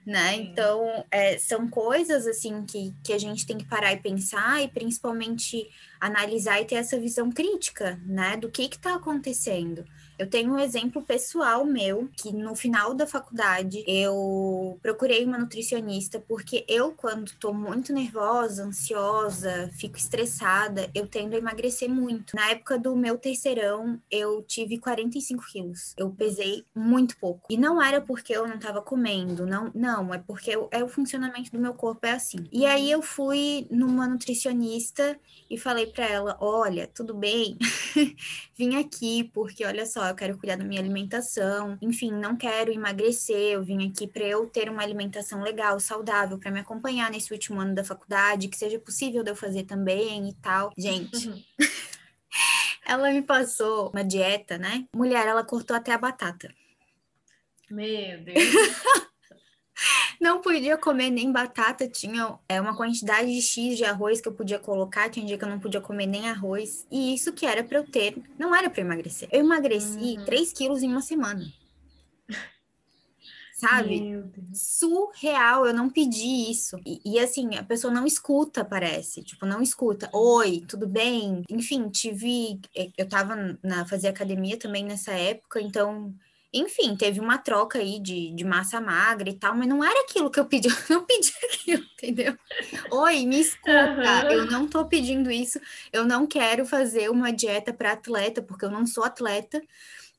Speaker 1: né? Então, é, são coisas assim que, que a gente tem que parar e pensar e principalmente analisar e ter essa visão crítica, né? Do que está acontecendo. Eu tenho um exemplo pessoal meu, que no final da faculdade eu procurei uma nutricionista, porque eu, quando tô muito nervosa, ansiosa, fico estressada, eu tendo a emagrecer muito. Na época do meu terceirão, eu tive 45 quilos. Eu pesei muito pouco. E não era porque eu não tava comendo, não, não, é porque eu, é o funcionamento do meu corpo é assim. E aí eu fui numa nutricionista e falei para ela: olha, tudo bem, vim aqui, porque olha só ó, eu quero cuidar da minha alimentação, enfim, não quero emagrecer, eu vim aqui para eu ter uma alimentação legal, saudável, para me acompanhar nesse último ano da faculdade, que seja possível de eu fazer também e tal. Gente. Uhum. ela me passou uma dieta, né? Mulher, ela cortou até a batata.
Speaker 2: Meu Deus.
Speaker 1: não podia comer nem batata, tinha é, uma quantidade de X de arroz que eu podia colocar, tinha dia que eu não podia comer nem arroz, e isso que era para eu ter, não era para emagrecer. Eu emagreci uhum. 3 quilos em uma semana. Sabe? Surreal, eu não pedi isso. E, e, assim, a pessoa não escuta, parece. Tipo, não escuta. Oi, tudo bem? Enfim, tive. Eh, eu tava na fazer academia também nessa época, então enfim, teve uma troca aí de, de massa magra e tal, mas não era aquilo que eu pedi, eu não pedi aquilo, entendeu? Oi, me escuta, uhum. eu não tô pedindo isso, eu não quero fazer uma dieta para atleta, porque eu não sou atleta,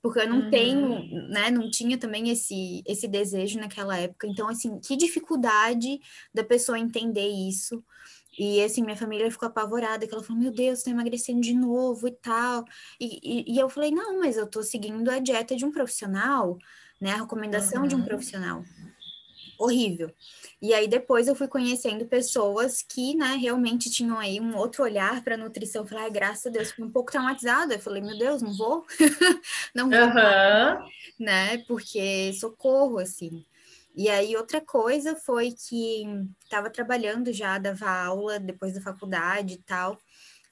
Speaker 1: porque eu não uhum. tenho, né, não tinha também esse, esse desejo naquela época. Então, assim, que dificuldade da pessoa entender isso. E assim, minha família ficou apavorada, que ela falou, meu Deus, tá emagrecendo de novo e tal. E, e, e, eu falei, não, mas eu tô seguindo a dieta de um profissional, né? A recomendação uhum. de um profissional. Horrível. E aí depois eu fui conhecendo pessoas que, né, realmente tinham aí um outro olhar para nutrição. Eu falei, ai, graças a Deus, fui um pouco traumatizada. Eu falei, meu Deus, não vou, não vou, uhum. né? Porque socorro, assim. E aí, outra coisa foi que estava trabalhando já, dava aula depois da faculdade e tal,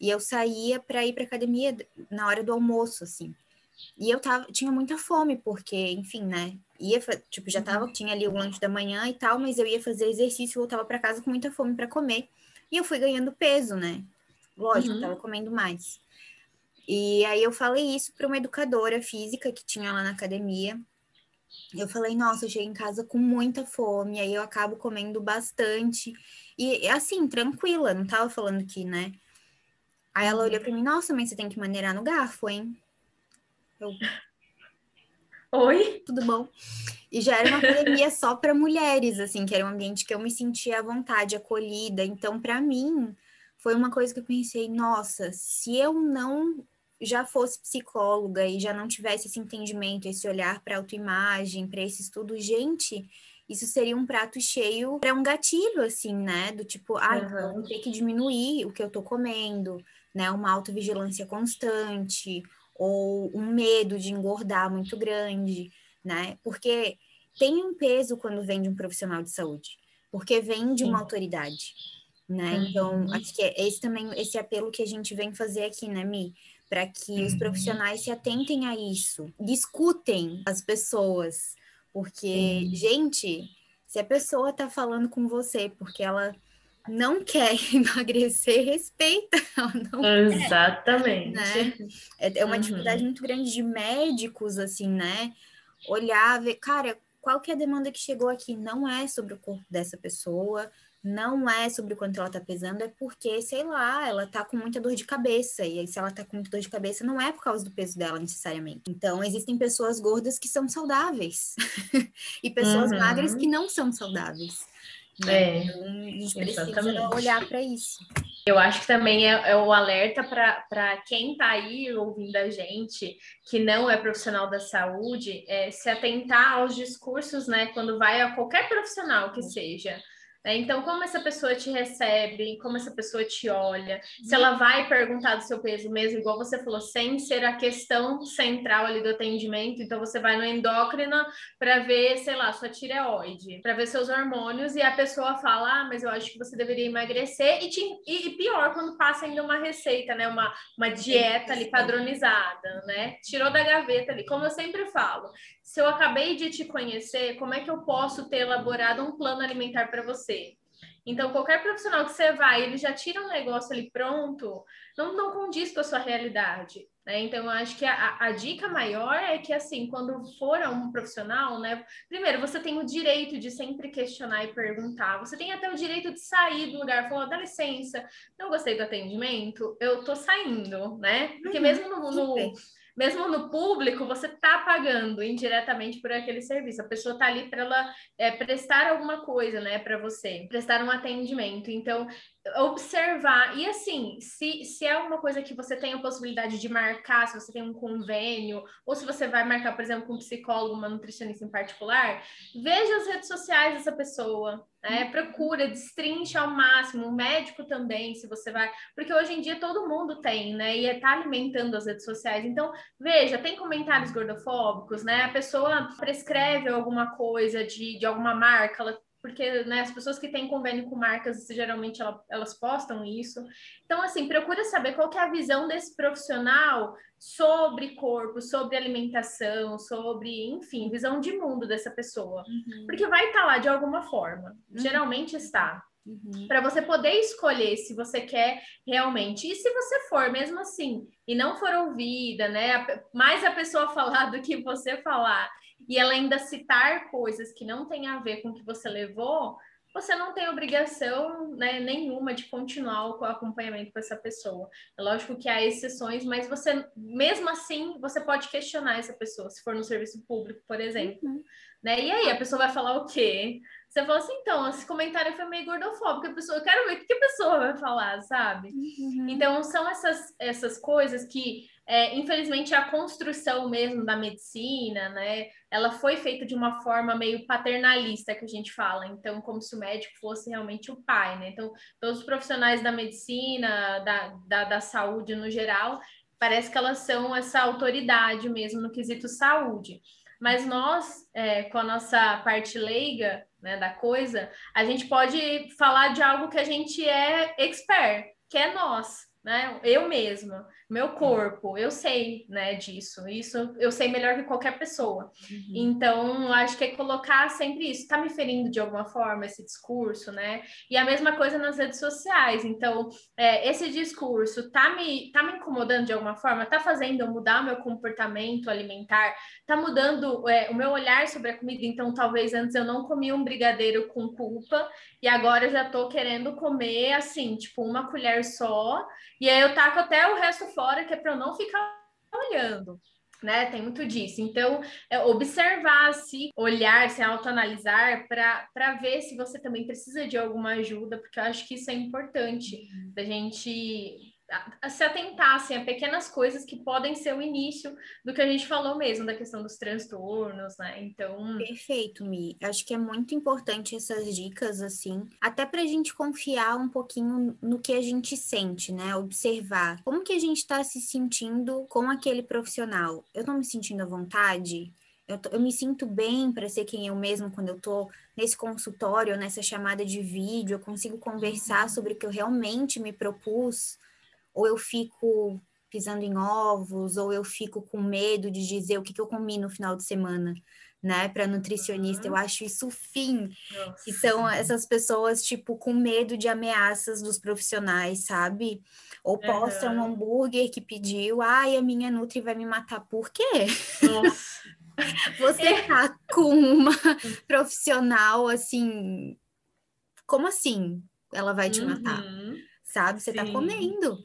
Speaker 1: e eu saía para ir para academia na hora do almoço, assim. E eu tava, tinha muita fome, porque, enfim, né? Ia, tipo, já tava, uhum. tinha ali o lanche da manhã e tal, mas eu ia fazer exercício e voltava para casa com muita fome para comer. E eu fui ganhando peso, né? Lógico, uhum. tava comendo mais. E aí eu falei isso para uma educadora física que tinha lá na academia. Eu falei, nossa, eu chego em casa com muita fome, aí eu acabo comendo bastante. E assim, tranquila, não tava falando que, né? Aí ela olhou para mim, nossa, mas você tem que maneirar no garfo, hein? Eu...
Speaker 2: Oi?
Speaker 1: Tudo bom? E já era uma academia só para mulheres, assim, que era um ambiente que eu me sentia à vontade, acolhida. Então, para mim, foi uma coisa que eu pensei, nossa, se eu não já fosse psicóloga e já não tivesse esse entendimento, esse olhar para autoimagem, para esse estudo, gente, isso seria um prato cheio para um gatilho, assim, né? Do tipo, ah, uhum. então eu vou ter que diminuir o que eu tô comendo, né? Uma autovigilância constante, ou um medo de engordar muito grande, né? Porque tem um peso quando vem de um profissional de saúde, porque vem de uma Sim. autoridade, né? Uhum. Então, acho que é esse também, esse apelo que a gente vem fazer aqui, né, Mi? Para que os uhum. profissionais se atentem a isso, discutem as pessoas, porque, Sim. gente, se a pessoa está falando com você porque ela não quer emagrecer, respeita.
Speaker 2: Exatamente.
Speaker 1: Quer, né? É, é uma uhum. dificuldade muito grande de médicos, assim, né? Olhar, ver, cara, qual que é a demanda que chegou aqui? Não é sobre o corpo dessa pessoa, não é sobre quanto ela tá pesando, é porque, sei lá, ela tá com muita dor de cabeça. E aí, se ela tá com muita dor de cabeça, não é por causa do peso dela necessariamente. Então, existem pessoas gordas que são saudáveis e pessoas uhum. magras que não são saudáveis. Né? É, então, a gente precisa exatamente. olhar para isso.
Speaker 2: Eu acho que também é, é o alerta para quem está aí ouvindo a gente, que não é profissional da saúde, é se atentar aos discursos, né, quando vai a qualquer profissional que seja. Né? Então, como essa pessoa te recebe, como essa pessoa te olha, se ela vai perguntar do seu peso mesmo, igual você falou, sem ser a questão central ali do atendimento. Então, você vai no endócrina para ver, sei lá, sua tireoide, para ver seus hormônios, e a pessoa fala, ah, mas eu acho que você deveria emagrecer. E, te, e, e pior, quando passa ainda uma receita, né? Uma, uma dieta ali padronizada, né? Tirou da gaveta ali. Como eu sempre falo, se eu acabei de te conhecer, como é que eu posso ter elaborado um plano alimentar para você? Então, qualquer profissional que você vai, ele já tira um negócio ali pronto, não, não condiz com a sua realidade. Né? Então, eu acho que a, a, dica maior é que, assim, quando for um profissional, né? Primeiro, você tem o direito de sempre questionar e perguntar. Você tem até o direito de sair do lugar, falar, dá licença, não gostei do atendimento, eu tô saindo, né? Porque uhum, mesmo no, no mesmo no público, você está pagando indiretamente por aquele serviço. A pessoa está ali para ela é, prestar alguma coisa, né, para você, prestar um atendimento. Então, observar. E assim, se, se é uma coisa que você tem a possibilidade de marcar, se você tem um convênio, ou se você vai marcar, por exemplo, com um psicólogo, uma nutricionista em particular, veja as redes sociais dessa pessoa. Né? Uhum. Procura, destrincha ao máximo, o médico também, se você vai. Porque hoje em dia todo mundo tem, né? E está alimentando as redes sociais. Então, veja, tem comentários gordofóbicos, né? A pessoa prescreve alguma coisa de, de alguma marca, ela porque né, as pessoas que têm convênio com marcas, geralmente ela, elas postam isso. Então, assim, procura saber qual é a visão desse profissional sobre corpo, sobre alimentação, sobre, enfim, visão de mundo dessa pessoa. Uhum. Porque vai estar tá lá de alguma forma. Uhum. Geralmente está. Uhum. Para você poder escolher se você quer realmente. E se você for, mesmo assim, e não for ouvida, né? Mais a pessoa falar do que você falar e ela ainda citar coisas que não tem a ver com o que você levou, você não tem obrigação né, nenhuma de continuar o acompanhamento com essa pessoa. É lógico que há exceções, mas você, mesmo assim, você pode questionar essa pessoa, se for no serviço público, por exemplo. Uhum. Né? E aí, a pessoa vai falar o quê? Você fala assim, então, esse comentário foi meio gordofóbico, a pessoa, eu quero ver o que a pessoa vai falar, sabe? Uhum. Então, são essas, essas coisas que é, infelizmente, a construção mesmo da medicina, né, ela foi feita de uma forma meio paternalista, que a gente fala, então, como se o médico fosse realmente o pai, né? Então, todos os profissionais da medicina, da, da, da saúde no geral, parece que elas são essa autoridade mesmo no quesito saúde. Mas nós, é, com a nossa parte leiga né, da coisa, a gente pode falar de algo que a gente é expert, que é nós né? Eu mesma, meu corpo, eu sei, né, disso. Isso eu sei melhor que qualquer pessoa. Uhum. Então, acho que é colocar sempre isso. Tá me ferindo de alguma forma esse discurso, né? E a mesma coisa nas redes sociais. Então, é, esse discurso tá me, tá me incomodando de alguma forma? Tá fazendo eu mudar meu comportamento alimentar? Tá mudando é, o meu olhar sobre a comida? Então, talvez antes eu não comia um brigadeiro com culpa e agora eu já tô querendo comer, assim, tipo, uma colher só e aí eu taco até o resto fora, que é para eu não ficar olhando. Né? Tem muito disso. Então, é observar, se olhar, se autoanalisar, para ver se você também precisa de alguma ajuda, porque eu acho que isso é importante uhum. da gente se atentassem a pequenas coisas que podem ser o início do que a gente falou mesmo, da questão dos transtornos, né? Então.
Speaker 1: Perfeito, Mi. Acho que é muito importante essas dicas, assim, até para a gente confiar um pouquinho no que a gente sente, né? Observar como que a gente está se sentindo com aquele profissional. Eu estou me sentindo à vontade? Eu, tô, eu, me sinto bem para ser quem eu mesmo quando eu estou nesse consultório, nessa chamada de vídeo, eu consigo conversar sobre o que eu realmente me propus ou eu fico pisando em ovos, ou eu fico com medo de dizer o que, que eu comi no final de semana, né? Para nutricionista, uhum. eu acho isso fim. Nossa. Que são essas pessoas, tipo, com medo de ameaças dos profissionais, sabe? Ou posta uhum. um hambúrguer que pediu, ai, a minha Nutri vai me matar. Por quê? Você tá com uma profissional assim. Como assim? Ela vai te matar? Uhum. Sabe? Você tá Sim. tá comendo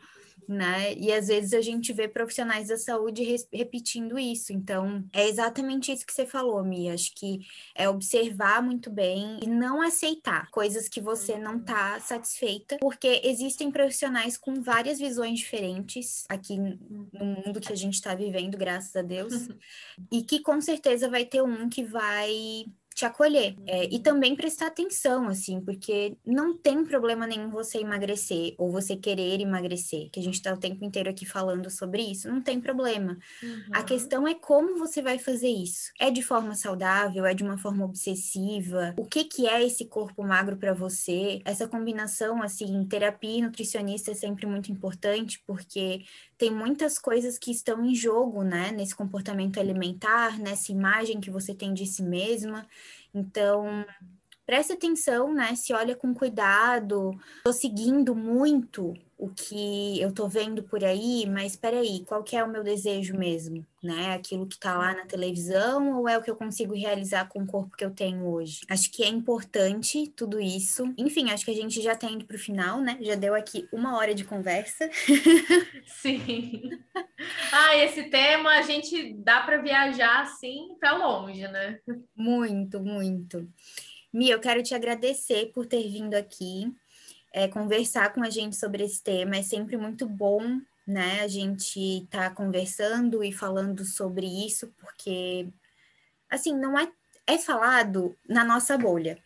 Speaker 1: né? E às vezes a gente vê profissionais da saúde repetindo isso. Então, é exatamente isso que você falou, Mia. Acho que é observar muito bem e não aceitar coisas que você não tá satisfeita, porque existem profissionais com várias visões diferentes aqui no mundo que a gente está vivendo, graças a Deus, e que com certeza vai ter um que vai te acolher. É, e também prestar atenção, assim, porque não tem problema nenhum você emagrecer ou você querer emagrecer, que a gente está o tempo inteiro aqui falando sobre isso, não tem problema. Uhum. A questão é como você vai fazer isso. É de forma saudável? É de uma forma obsessiva? O que, que é esse corpo magro para você? Essa combinação, assim, terapia e nutricionista é sempre muito importante, porque tem muitas coisas que estão em jogo, né, nesse comportamento alimentar, nessa imagem que você tem de si mesma. Então, preste atenção, né? Se olha com cuidado. Estou seguindo muito o que eu tô vendo por aí, mas espera aí, qual que é o meu desejo mesmo, né? Aquilo que tá lá na televisão ou é o que eu consigo realizar com o corpo que eu tenho hoje? Acho que é importante tudo isso. Enfim, acho que a gente já tá indo pro final, né? Já deu aqui uma hora de conversa.
Speaker 2: Sim. Ah, esse tema a gente dá para viajar assim para longe, né?
Speaker 1: Muito, muito. Mia, eu quero te agradecer por ter vindo aqui é, conversar com a gente sobre esse tema. É sempre muito bom, né? A gente tá conversando e falando sobre isso, porque assim, não é é falado na nossa bolha,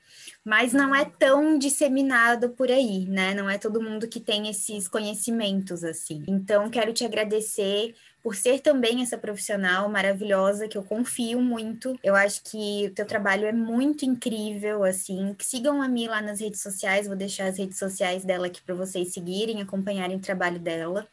Speaker 1: mas não é tão disseminado por aí, né? Não é todo mundo que tem esses conhecimentos assim. Então, quero te agradecer por ser também essa profissional maravilhosa que eu confio muito. Eu acho que o teu trabalho é muito incrível, assim. Sigam a Mi lá nas redes sociais, vou deixar as redes sociais dela aqui para vocês seguirem, acompanharem o trabalho dela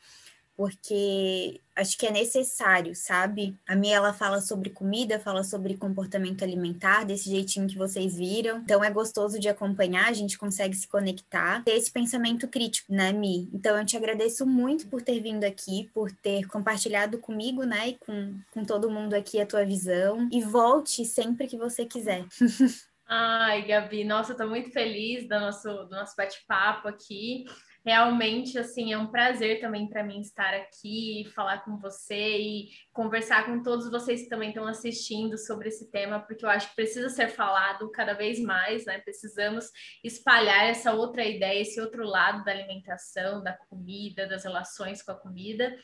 Speaker 1: porque acho que é necessário, sabe? A minha ela fala sobre comida, fala sobre comportamento alimentar, desse jeitinho que vocês viram. Então é gostoso de acompanhar, a gente consegue se conectar, ter esse pensamento crítico, né, Mi? Então eu te agradeço muito por ter vindo aqui, por ter compartilhado comigo, né, e com, com todo mundo aqui a tua visão. E volte sempre que você quiser.
Speaker 2: Ai, Gabi, nossa, eu tô muito feliz do nosso, do nosso bate-papo aqui realmente assim é um prazer também para mim estar aqui, falar com você e conversar com todos vocês que também estão assistindo sobre esse tema, porque eu acho que precisa ser falado cada vez mais, né? Precisamos espalhar essa outra ideia, esse outro lado da alimentação, da comida, das relações com a comida.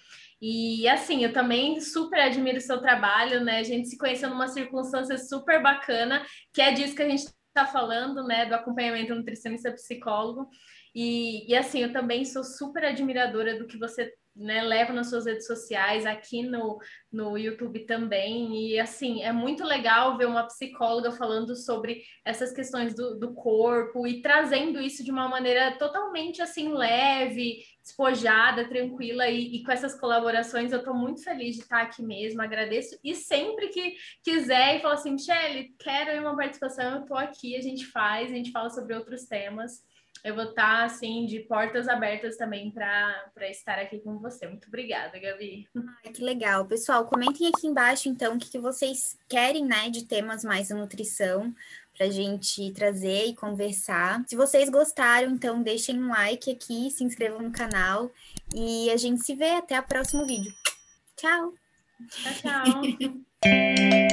Speaker 2: E assim, eu também super admiro o seu trabalho, né? A gente se conheceu numa circunstância super bacana, que é disso que a gente está falando, né? Do acompanhamento nutricionista psicólogo. E, e assim, eu também sou super admiradora do que você né, leva nas suas redes sociais, aqui no, no YouTube também. E assim, é muito legal ver uma psicóloga falando sobre essas questões do, do corpo e trazendo isso de uma maneira totalmente assim leve, despojada, tranquila. E, e com essas colaborações eu estou muito feliz de estar aqui mesmo, agradeço. E sempre que quiser e falar assim, Michelle, quero uma participação, eu estou aqui, a gente faz, a gente fala sobre outros temas eu vou estar, assim, de portas abertas também para estar aqui com você. Muito obrigada, Gabi.
Speaker 1: Ai, que legal. Pessoal, comentem aqui embaixo, então, o que, que vocês querem, né, de temas mais da nutrição para gente trazer e conversar. Se vocês gostaram, então, deixem um like aqui, se inscrevam no canal e a gente se vê até o próximo vídeo. Tchau!
Speaker 2: Tchau, tchau!